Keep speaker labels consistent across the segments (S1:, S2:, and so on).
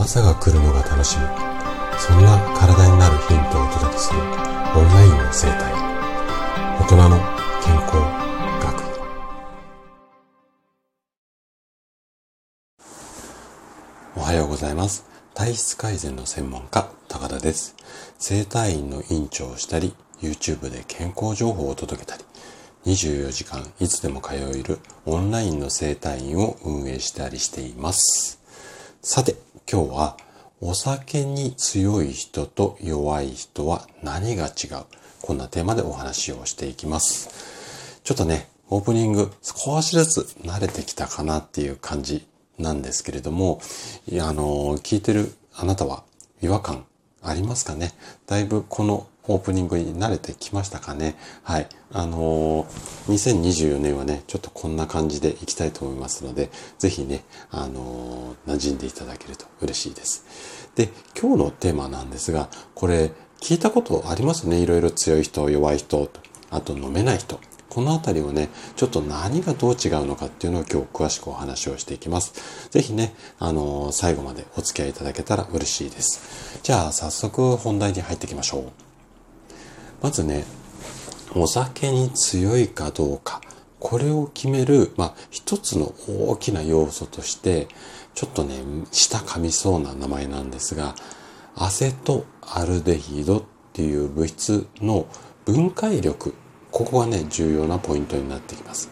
S1: 朝が来るのが楽しみ。そんな体になるヒントをお届けするオンラインの生態。大人の健康学。おはようございます。体質改善の専門家高田です。生体院の院長をしたり YouTube で健康情報を届けたり24時間いつでも通えるオンラインの生態院を運営したりしています。さて、今日はお酒に強い人と弱い人は何が違う？こんなテーマでお話をしていきます。ちょっとね、オープニング少しずつ慣れてきたかなっていう感じなんですけれども、あの、聞いてるあなたは違和感ありますかね？だいぶこのオープニングに慣れてきましたかねはい。あのー、2024年はね、ちょっとこんな感じでいきたいと思いますので、ぜひね、あのー、馴染んでいただけると嬉しいです。で、今日のテーマなんですが、これ、聞いたことありますね？いろいろ強い人、弱い人、あと飲めない人。このあたりをね、ちょっと何がどう違うのかっていうのを今日詳しくお話をしていきます。ぜひね、あのー、最後までお付き合いいただけたら嬉しいです。じゃあ、早速本題に入っていきましょう。まずね、お酒に強いかどうか、これを決める、まあ、一つの大きな要素として、ちょっとね、舌噛みそうな名前なんですが、アセトアルデヒドっていう物質の分解力、ここがね、重要なポイントになってきます。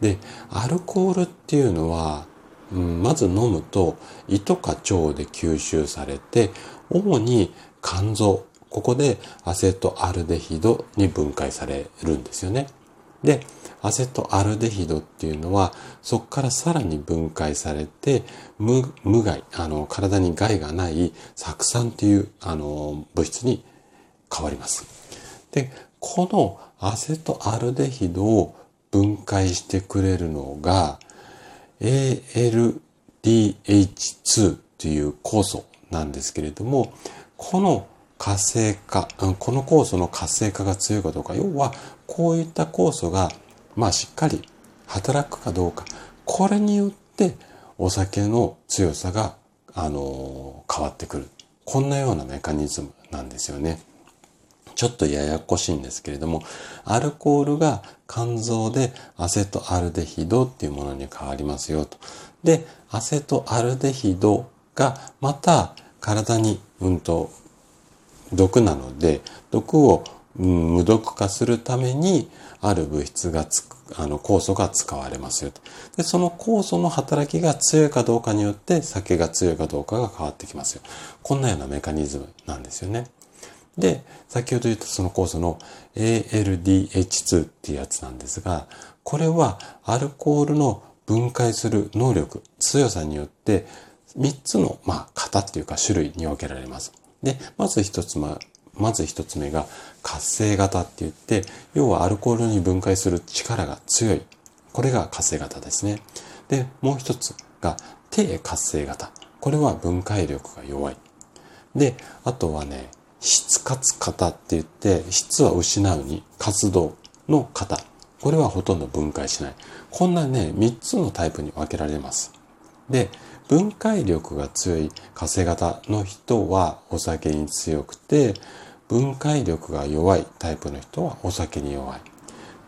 S1: で、アルコールっていうのは、うん、まず飲むと胃とか腸で吸収されて、主に肝臓、ここでアセトアルデヒドに分解されるんですよね。で、アセトアルデヒドっていうのは、そこからさらに分解されて、無無害、あの、体に害がない酢酸っていう、あの、物質に変わります。で、このアセトアルデヒドを分解してくれるのが、ALDH2 っていう酵素なんですけれども、この活性化、この酵素の活性化が強いかどうか、要はこういった酵素が、まあしっかり働くかどうか、これによってお酒の強さが、あの変わってくる。こんなようなメカニズムなんですよね。ちょっとややこしいんですけれども、アルコールが肝臓でアセトアルデヒドっていうものに変わりますよと。で、アセトアルデヒドがまた体に、うんと、毒なので、毒を、無毒化するために、ある物質がつあの、酵素が使われますよで。その酵素の働きが強いかどうかによって、酒が強いかどうかが変わってきますよ。こんなようなメカニズムなんですよね。で、先ほど言ったその酵素の ALDH2 っていうやつなんですが、これはアルコールの分解する能力、強さによって、3つの、まあ、型っていうか種類に分けられます。で、まず一つま、まず一つ目が活性型って言って、要はアルコールに分解する力が強い。これが活性型ですね。で、もう一つが低活性型。これは分解力が弱い。で、あとはね、質活型って言って、質は失うに活動の型。これはほとんど分解しない。こんなね、3つのタイプに分けられます。で、分解力が強い活性型の人はお酒に強くて、分解力が弱いタイプの人はお酒に弱い。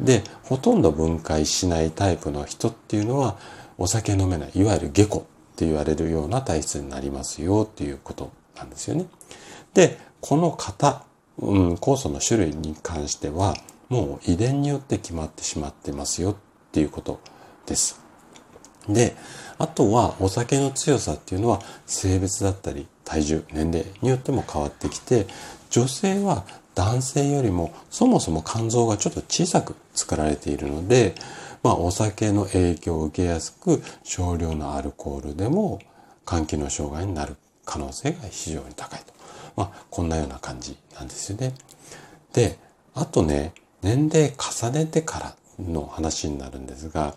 S1: で、ほとんど分解しないタイプの人っていうのはお酒飲めない、いわゆる下戸って言われるような体質になりますよっていうことなんですよね。で、この型、うん、酵素の種類に関してはもう遺伝によって決まってしまってますよっていうことです。で、あとはお酒の強さっていうのは性別だったり体重、年齢によっても変わってきて、女性は男性よりもそもそも肝臓がちょっと小さく作られているので、まあお酒の影響を受けやすく少量のアルコールでも肝機能障害になる可能性が非常に高いと。まあこんなような感じなんですよね。で、あとね、年齢重ねてからの話になるんですが、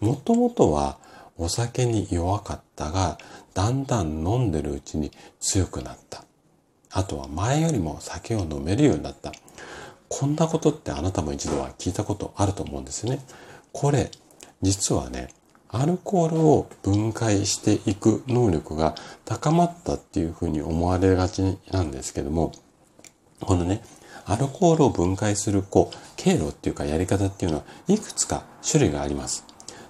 S1: もともとはお酒に弱かったが、だんだん飲んでるうちに強くなった。あとは前よりも酒を飲めるようになった。こんなことってあなたも一度は聞いたことあると思うんですね。これ、実はね、アルコールを分解していく能力が高まったっていうふうに思われがちなんですけども、このね、アルコールを分解するこう経路っていうかやり方っていうのはいくつか種類があります。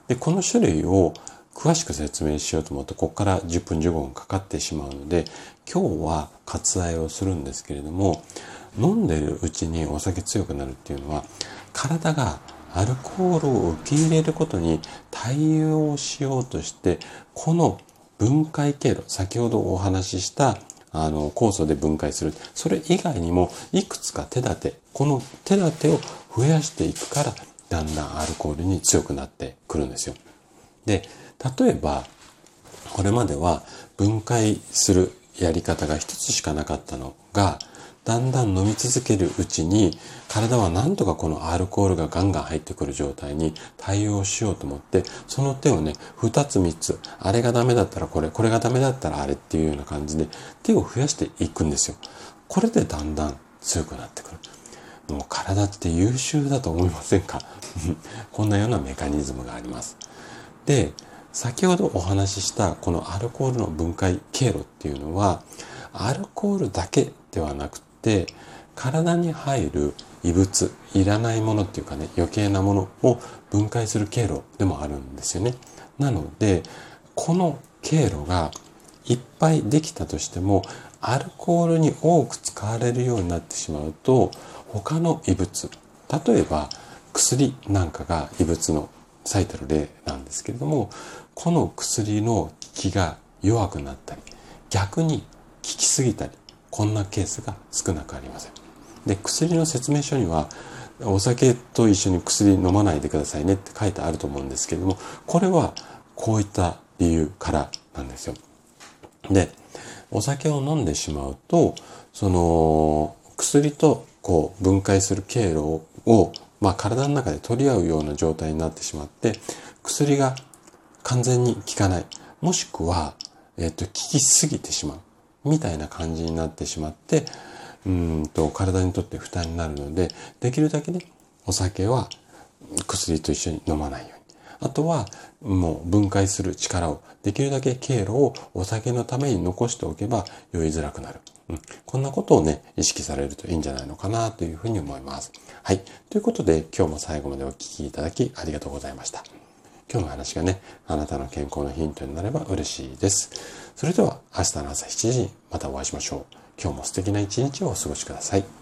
S1: で、この種類を詳しく説明しようと思うと、ここから10分15分かかってしまうので、今日は割愛をするんですけれども、飲んでるうちにお酒強くなるっていうのは、体がアルコールを受け入れることに対応しようとして、この分解経路、先ほどお話ししたあの酵素で分解する。それ以外にもいくつか手立て、この手立てを増やしていくから、だんだんアルコールに強くなってくるんですよ。で、例えば、これまでは分解するやり方が一つしかなかったのが、だんだん飲み続けるうちに体はなんとかこのアルコールがガンガン入ってくる状態に対応しようと思ってその手をね2つ3つあれがダメだったらこれこれがダメだったらあれっていうような感じで手を増やしていくんですよ。これでだんだん強くなってくる。もう体って優秀だと思いませんか？こんなようなメカニズムがあります。で先ほどお話ししたこのアルコールの分解経路っていうのはアルコールだけではなくて体に入る異物いらないものっていうかね余計なものを分解する経路でもあるんですよね。なのでこの経路がいっぱいできたとしてもアルコールに多く使われるようになってしまうと他の異物例えば薬なんかが異物の最たる例なんですけれどもこの薬の効きが弱くなったり逆に効きすぎたりこんなケースが少なくありません。で、薬の説明書には、お酒と一緒に薬飲まないでくださいねって書いてあると思うんですけれども、これはこういった理由からなんですよ。で、お酒を飲んでしまうと、その、薬とこう分解する経路を、まあ、体の中で取り合うような状態になってしまって、薬が完全に効かない。もしくは、えっ、と、効きすぎてしまう。みたいな感じになってしまって、うんと体にとって負担になるので、できるだけね、お酒は薬と一緒に飲まないように。あとは、もう分解する力を、できるだけ経路をお酒のために残しておけば酔いづらくなる。うん、こんなことをね、意識されるといいんじゃないのかなというふうに思います。はい。ということで、今日も最後までお聴きいただきありがとうございました。今日の話がね、あなたの健康のヒントになれば嬉しいです。それでは明日の朝7時にまたお会いしましょう。今日も素敵な一日をお過ごしください。